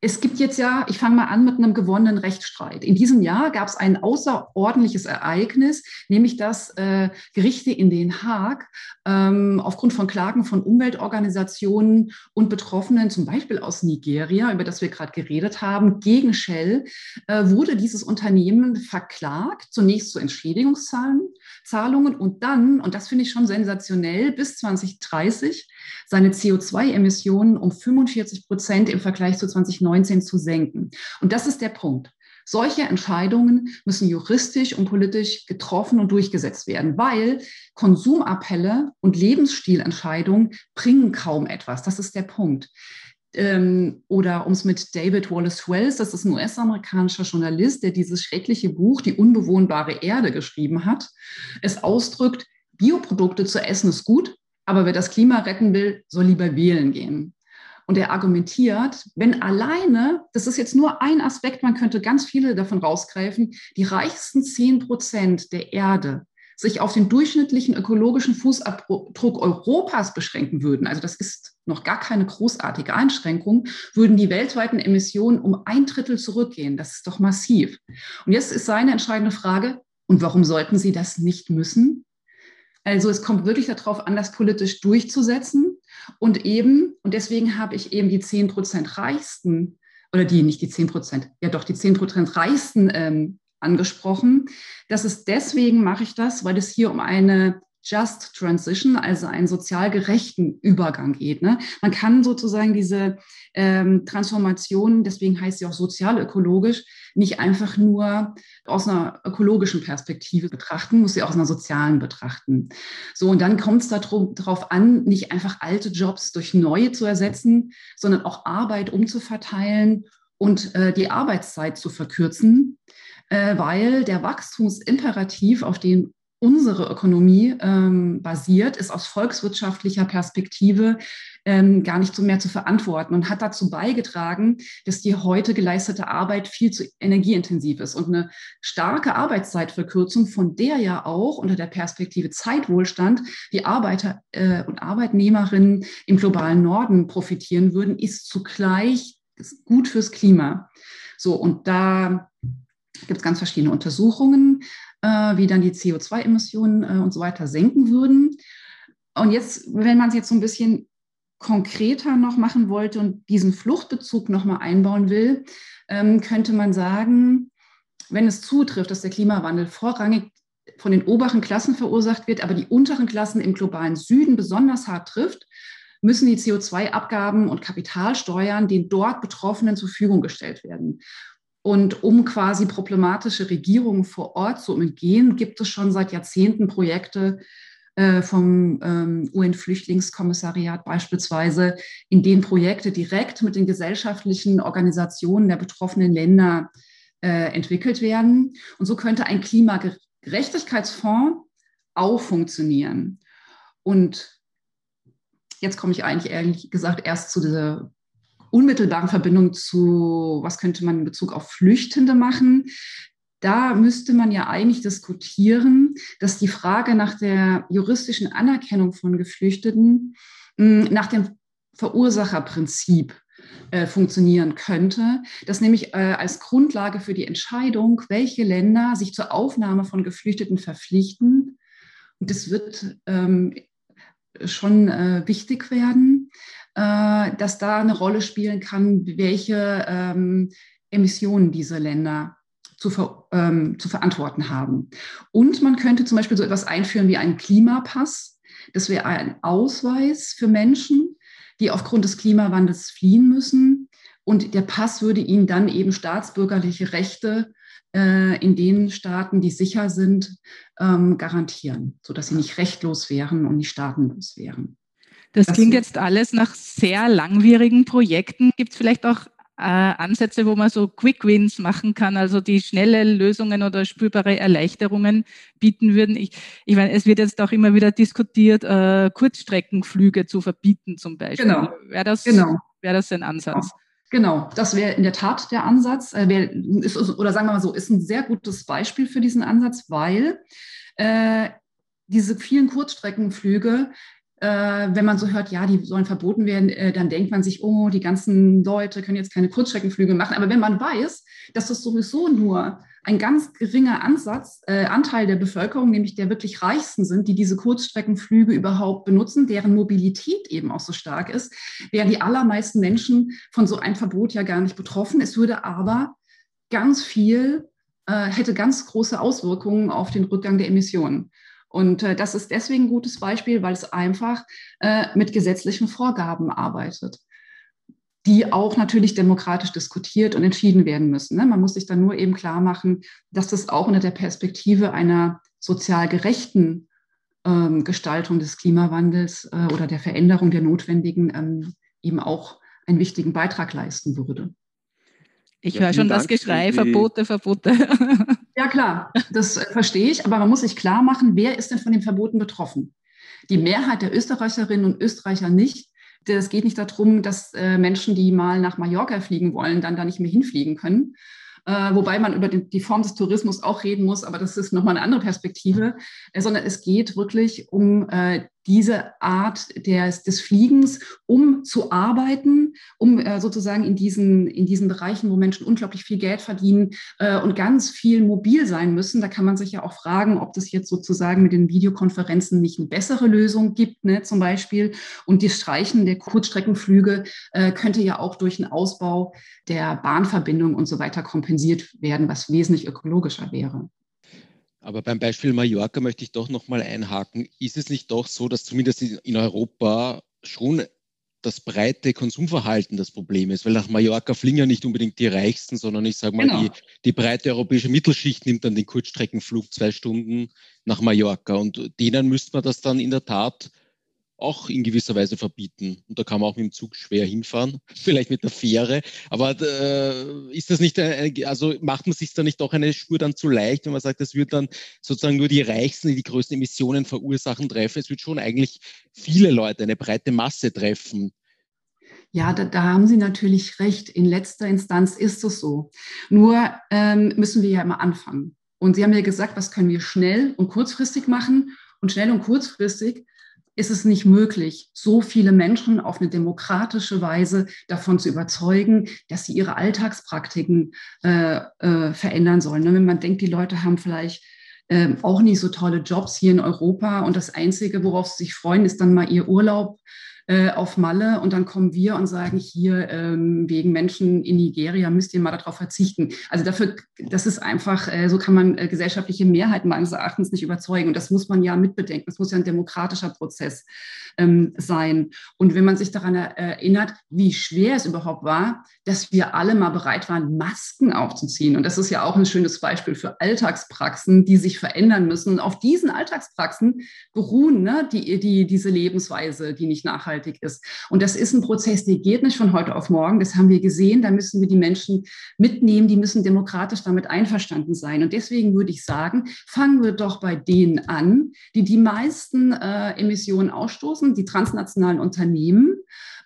es gibt jetzt ja, ich fange mal an mit einem gewonnenen Rechtsstreit. In diesem Jahr gab es ein außerordentliches Ereignis, nämlich dass äh, Gerichte in Den Haag ähm, aufgrund von Klagen von Umweltorganisationen und Betroffenen, zum Beispiel aus Nigeria, über das wir gerade geredet haben, gegen Shell, äh, wurde dieses Unternehmen verklagt, zunächst zu Entschädigungszahlungen und dann, und das finde ich schon sensationell, bis 2030 seine CO2-Emissionen um 45 Prozent im Vergleich zu 2019 zu senken. Und das ist der Punkt. Solche Entscheidungen müssen juristisch und politisch getroffen und durchgesetzt werden, weil Konsumappelle und Lebensstilentscheidungen bringen kaum etwas. Das ist der Punkt. Ähm, oder um es mit David Wallace Wells, das ist ein US-amerikanischer Journalist, der dieses schreckliche Buch Die unbewohnbare Erde geschrieben hat, es ausdrückt, Bioprodukte zu essen ist gut, aber wer das Klima retten will, soll lieber wählen gehen. Und er argumentiert, wenn alleine, das ist jetzt nur ein Aspekt, man könnte ganz viele davon rausgreifen, die reichsten 10 Prozent der Erde sich auf den durchschnittlichen ökologischen Fußabdruck Europas beschränken würden, also das ist noch gar keine großartige Einschränkung, würden die weltweiten Emissionen um ein Drittel zurückgehen. Das ist doch massiv. Und jetzt ist seine entscheidende Frage, und warum sollten sie das nicht müssen? Also es kommt wirklich darauf an, das politisch durchzusetzen und eben, und deswegen habe ich eben die 10 Prozent reichsten, oder die, nicht die 10 Prozent, ja doch die 10 Prozent reichsten ähm, angesprochen. Das ist deswegen mache ich das, weil es hier um eine Just Transition, also einen sozial gerechten Übergang geht. Ne? Man kann sozusagen diese ähm, Transformation, deswegen heißt sie auch sozial-ökologisch, nicht einfach nur aus einer ökologischen Perspektive betrachten, muss sie auch aus einer sozialen betrachten. So, und dann kommt es darauf an, nicht einfach alte Jobs durch neue zu ersetzen, sondern auch Arbeit umzuverteilen und äh, die Arbeitszeit zu verkürzen, äh, weil der Wachstumsimperativ, auf den unsere Ökonomie ähm, basiert, ist aus volkswirtschaftlicher Perspektive ähm, gar nicht so mehr zu verantworten und hat dazu beigetragen, dass die heute geleistete Arbeit viel zu energieintensiv ist. Und eine starke Arbeitszeitverkürzung, von der ja auch unter der Perspektive Zeitwohlstand die Arbeiter äh, und Arbeitnehmerinnen im globalen Norden profitieren würden, ist zugleich gut fürs Klima. So, und da gibt es ganz verschiedene Untersuchungen wie dann die CO2-Emissionen äh, und so weiter senken würden. Und jetzt, wenn man es jetzt so ein bisschen konkreter noch machen wollte und diesen Fluchtbezug noch mal einbauen will, ähm, könnte man sagen, wenn es zutrifft, dass der Klimawandel vorrangig von den oberen Klassen verursacht wird, aber die unteren Klassen im globalen Süden besonders hart trifft, müssen die CO2-Abgaben und Kapitalsteuern den dort Betroffenen zur Verfügung gestellt werden. Und um quasi problematische Regierungen vor Ort zu umgehen, gibt es schon seit Jahrzehnten Projekte äh, vom ähm, UN-Flüchtlingskommissariat beispielsweise, in denen Projekte direkt mit den gesellschaftlichen Organisationen der betroffenen Länder äh, entwickelt werden. Und so könnte ein Klimagerechtigkeitsfonds auch funktionieren. Und jetzt komme ich eigentlich ehrlich gesagt erst zu dieser unmittelbaren Verbindung zu, was könnte man in Bezug auf Flüchtende machen. Da müsste man ja eigentlich diskutieren, dass die Frage nach der juristischen Anerkennung von Geflüchteten hm, nach dem Verursacherprinzip äh, funktionieren könnte, das nämlich äh, als Grundlage für die Entscheidung, welche Länder sich zur Aufnahme von Geflüchteten verpflichten. Und das wird ähm, schon äh, wichtig werden, äh, dass da eine Rolle spielen kann, welche ähm, Emissionen diese Länder zu, ver, ähm, zu verantworten haben. Und man könnte zum Beispiel so etwas einführen wie einen Klimapass. Das wäre ein Ausweis für Menschen, die aufgrund des Klimawandels fliehen müssen. Und der Pass würde ihnen dann eben staatsbürgerliche Rechte äh, in den Staaten, die sicher sind, ähm, garantieren, sodass sie nicht rechtlos wären und nicht staatenlos wären.
Das, klingt jetzt alles nach sehr langwierigen Projekten. Gibt es vielleicht auch äh, Ansätze, wo man so Quick Wins machen kann, also die schnelle Lösungen oder spürbare Erleichterungen bieten würden. Ich, ich meine, es wird jetzt auch immer wieder diskutiert, äh, Kurzstreckenflüge zu verbieten zum Beispiel. Genau. Wäre das, genau. wär das ein Ansatz?
Genau, das wäre in der Tat der Ansatz. Äh, wär, ist, oder sagen wir mal so, ist ein sehr gutes Beispiel für diesen Ansatz, weil äh, diese vielen Kurzstreckenflüge wenn man so hört, ja, die sollen verboten werden, äh, dann denkt man sich, oh, die ganzen Leute können jetzt keine Kurzstreckenflüge machen. Aber wenn man weiß, dass das sowieso nur ein ganz geringer Ansatz, äh, Anteil der Bevölkerung, nämlich der wirklich Reichsten sind, die diese Kurzstreckenflüge überhaupt benutzen, deren Mobilität eben auch so stark ist, wären die allermeisten Menschen von so einem Verbot ja gar nicht betroffen. Es würde aber ganz viel, äh, hätte ganz große Auswirkungen auf den Rückgang der Emissionen. Und äh, das ist deswegen ein gutes Beispiel, weil es einfach äh, mit gesetzlichen Vorgaben arbeitet, die auch natürlich demokratisch diskutiert und entschieden werden müssen. Ne? Man muss sich dann nur eben klar machen, dass das auch unter der Perspektive einer sozial gerechten ähm, Gestaltung des Klimawandels äh, oder der Veränderung der notwendigen ähm, eben auch einen wichtigen Beitrag leisten würde.
Ich ja, höre schon Dank das Geschrei, Verbote, Verbote.
Ja, klar, das äh, verstehe ich, aber man muss sich klar machen, wer ist denn von den Verboten betroffen? Die Mehrheit der Österreicherinnen und Österreicher nicht. Es geht nicht darum, dass äh, Menschen, die mal nach Mallorca fliegen wollen, dann da nicht mehr hinfliegen können. Äh, wobei man über die Form des Tourismus auch reden muss, aber das ist nochmal eine andere Perspektive, sondern es geht wirklich um diese Art des, des Fliegens, um zu arbeiten, um äh, sozusagen in diesen, in diesen Bereichen, wo Menschen unglaublich viel Geld verdienen äh, und ganz viel mobil sein müssen. Da kann man sich ja auch fragen, ob das jetzt sozusagen mit den Videokonferenzen nicht eine bessere Lösung gibt, ne, zum Beispiel. Und das Streichen der Kurzstreckenflüge äh, könnte ja auch durch einen Ausbau der Bahnverbindung und so weiter kompensiert werden, was wesentlich ökologischer wäre.
Aber beim Beispiel Mallorca möchte ich doch nochmal einhaken. Ist es nicht doch so, dass zumindest in Europa schon das breite Konsumverhalten das Problem ist? Weil nach Mallorca fliegen ja nicht unbedingt die Reichsten, sondern ich sage mal, genau. die, die breite europäische Mittelschicht nimmt dann den Kurzstreckenflug zwei Stunden nach Mallorca. Und denen müsste man das dann in der Tat auch in gewisser Weise verbieten. Und da kann man auch mit dem Zug schwer hinfahren, vielleicht mit der Fähre. Aber äh, ist das nicht, eine, also macht man sich da nicht doch eine Spur dann zu leicht, wenn man sagt, das wird dann sozusagen nur die Reichsten, die die größten Emissionen verursachen, treffen. Es wird schon eigentlich viele Leute, eine breite Masse treffen.
Ja, da, da haben Sie natürlich recht. In letzter Instanz ist es so. Nur ähm, müssen wir ja immer anfangen. Und Sie haben ja gesagt, was können wir schnell und kurzfristig machen? Und schnell und kurzfristig ist es nicht möglich, so viele Menschen auf eine demokratische Weise davon zu überzeugen, dass sie ihre Alltagspraktiken äh, äh, verändern sollen. Ne, wenn man denkt, die Leute haben vielleicht äh, auch nicht so tolle Jobs hier in Europa und das Einzige, worauf sie sich freuen, ist dann mal ihr Urlaub äh, auf Malle und dann kommen wir und sagen, hier ähm, wegen Menschen in Nigeria müsst ihr mal darauf verzichten. Also dafür, das ist einfach, äh, so kann man äh, gesellschaftliche Mehrheiten meines Erachtens nicht überzeugen. Und das muss man ja mitbedenken. Das muss ja ein demokratischer Prozess ähm, sein. Und wenn man sich daran erinnert, wie schwer es überhaupt war, dass wir alle mal bereit waren, Masken aufzuziehen. Und das ist ja auch ein schönes Beispiel für Alltagspraxen, die sich verändern müssen. Und auf diesen Alltagspraxen beruhen ne, die, die, diese Lebensweise, die nicht nachhaltig nachhaltig ist. Und das ist ein Prozess, der geht nicht von heute auf morgen. Das haben wir gesehen. Da müssen wir die Menschen mitnehmen. Die müssen demokratisch damit einverstanden sein. Und deswegen würde ich sagen, fangen wir doch bei denen an, die die meisten äh, Emissionen ausstoßen, die transnationalen Unternehmen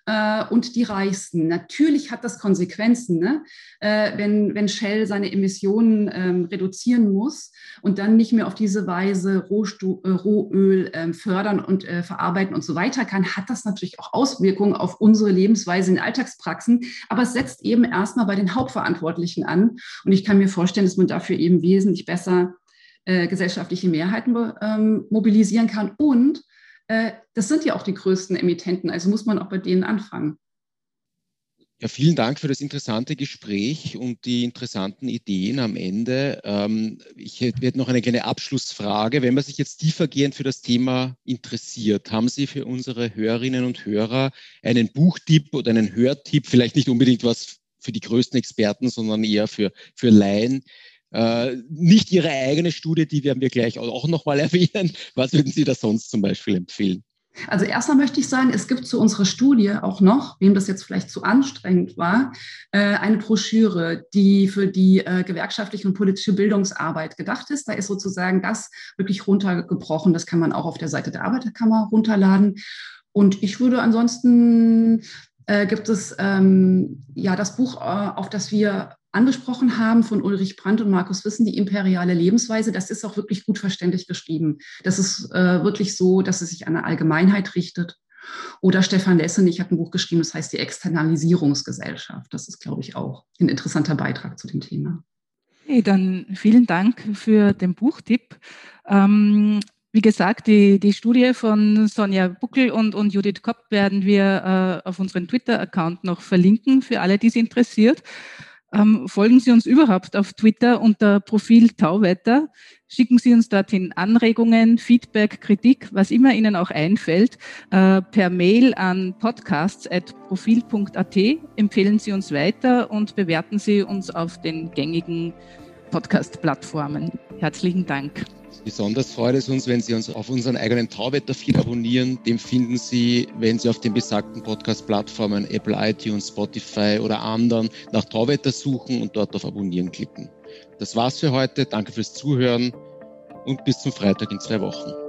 äh, und die Reichsten. Natürlich hat das Konsequenzen, ne? äh, wenn, wenn Shell seine Emissionen ähm, reduzieren muss und dann nicht mehr auf diese Weise Rohstu äh, Rohöl ähm, fördern und äh, verarbeiten und so weiter kann, hat das natürlich auch Auswirkungen auf unsere Lebensweise in Alltagspraxen. Aber es setzt eben erstmal bei den Hauptverantwortlichen an. Und ich kann mir vorstellen, dass man dafür eben wesentlich besser äh, gesellschaftliche Mehrheiten ähm, mobilisieren kann und das sind ja auch die größten Emittenten, also muss man auch bei denen anfangen.
Ja, vielen Dank für das interessante Gespräch und die interessanten Ideen am Ende. Ähm, ich hätte noch eine kleine Abschlussfrage. Wenn man sich jetzt tiefergehend für das Thema interessiert, haben Sie für unsere Hörerinnen und Hörer einen Buchtipp oder einen Hörtipp, vielleicht nicht unbedingt was für die größten Experten, sondern eher für, für Laien, äh, nicht Ihre eigene Studie, die werden wir gleich auch nochmal erwähnen. Was würden Sie da sonst zum Beispiel empfehlen?
Also erstmal möchte ich sagen, es gibt zu unserer Studie auch noch, wem das jetzt vielleicht zu anstrengend war, äh, eine Broschüre, die für die äh, gewerkschaftliche und politische Bildungsarbeit gedacht ist. Da ist sozusagen das wirklich runtergebrochen. Das kann man auch auf der Seite der Arbeiterkammer runterladen. Und ich würde ansonsten äh, gibt es ähm, ja das Buch, auf das wir angesprochen haben von Ulrich Brandt und Markus Wissen, die imperiale Lebensweise, das ist auch wirklich gut verständlich geschrieben. Das ist äh, wirklich so, dass es sich an eine Allgemeinheit richtet. Oder Stefan Lessenich hat ein Buch geschrieben, das heißt die Externalisierungsgesellschaft. Das ist, glaube ich, auch ein interessanter Beitrag zu dem Thema.
Hey, dann vielen Dank für den Buchtipp. Ähm, wie gesagt, die, die Studie von Sonja Buckel und, und Judith Kopp werden wir äh, auf unseren Twitter-Account noch verlinken für alle, die es interessiert. Ähm, folgen Sie uns überhaupt auf Twitter unter Profil Tauwetter. Schicken Sie uns dorthin Anregungen, Feedback, Kritik, was immer Ihnen auch einfällt, äh, per Mail an podcasts.profil.at. Empfehlen Sie uns weiter und bewerten Sie uns auf den gängigen Podcast-Plattformen. Herzlichen Dank.
Besonders freut es uns, wenn Sie uns auf unseren eigenen Tauwetter-Feed abonnieren. Den finden Sie, wenn Sie auf den besagten Podcast-Plattformen Apple, iTunes, Spotify oder anderen nach Tauwetter suchen und dort auf Abonnieren klicken. Das war's für heute. Danke fürs Zuhören und bis zum Freitag in zwei Wochen.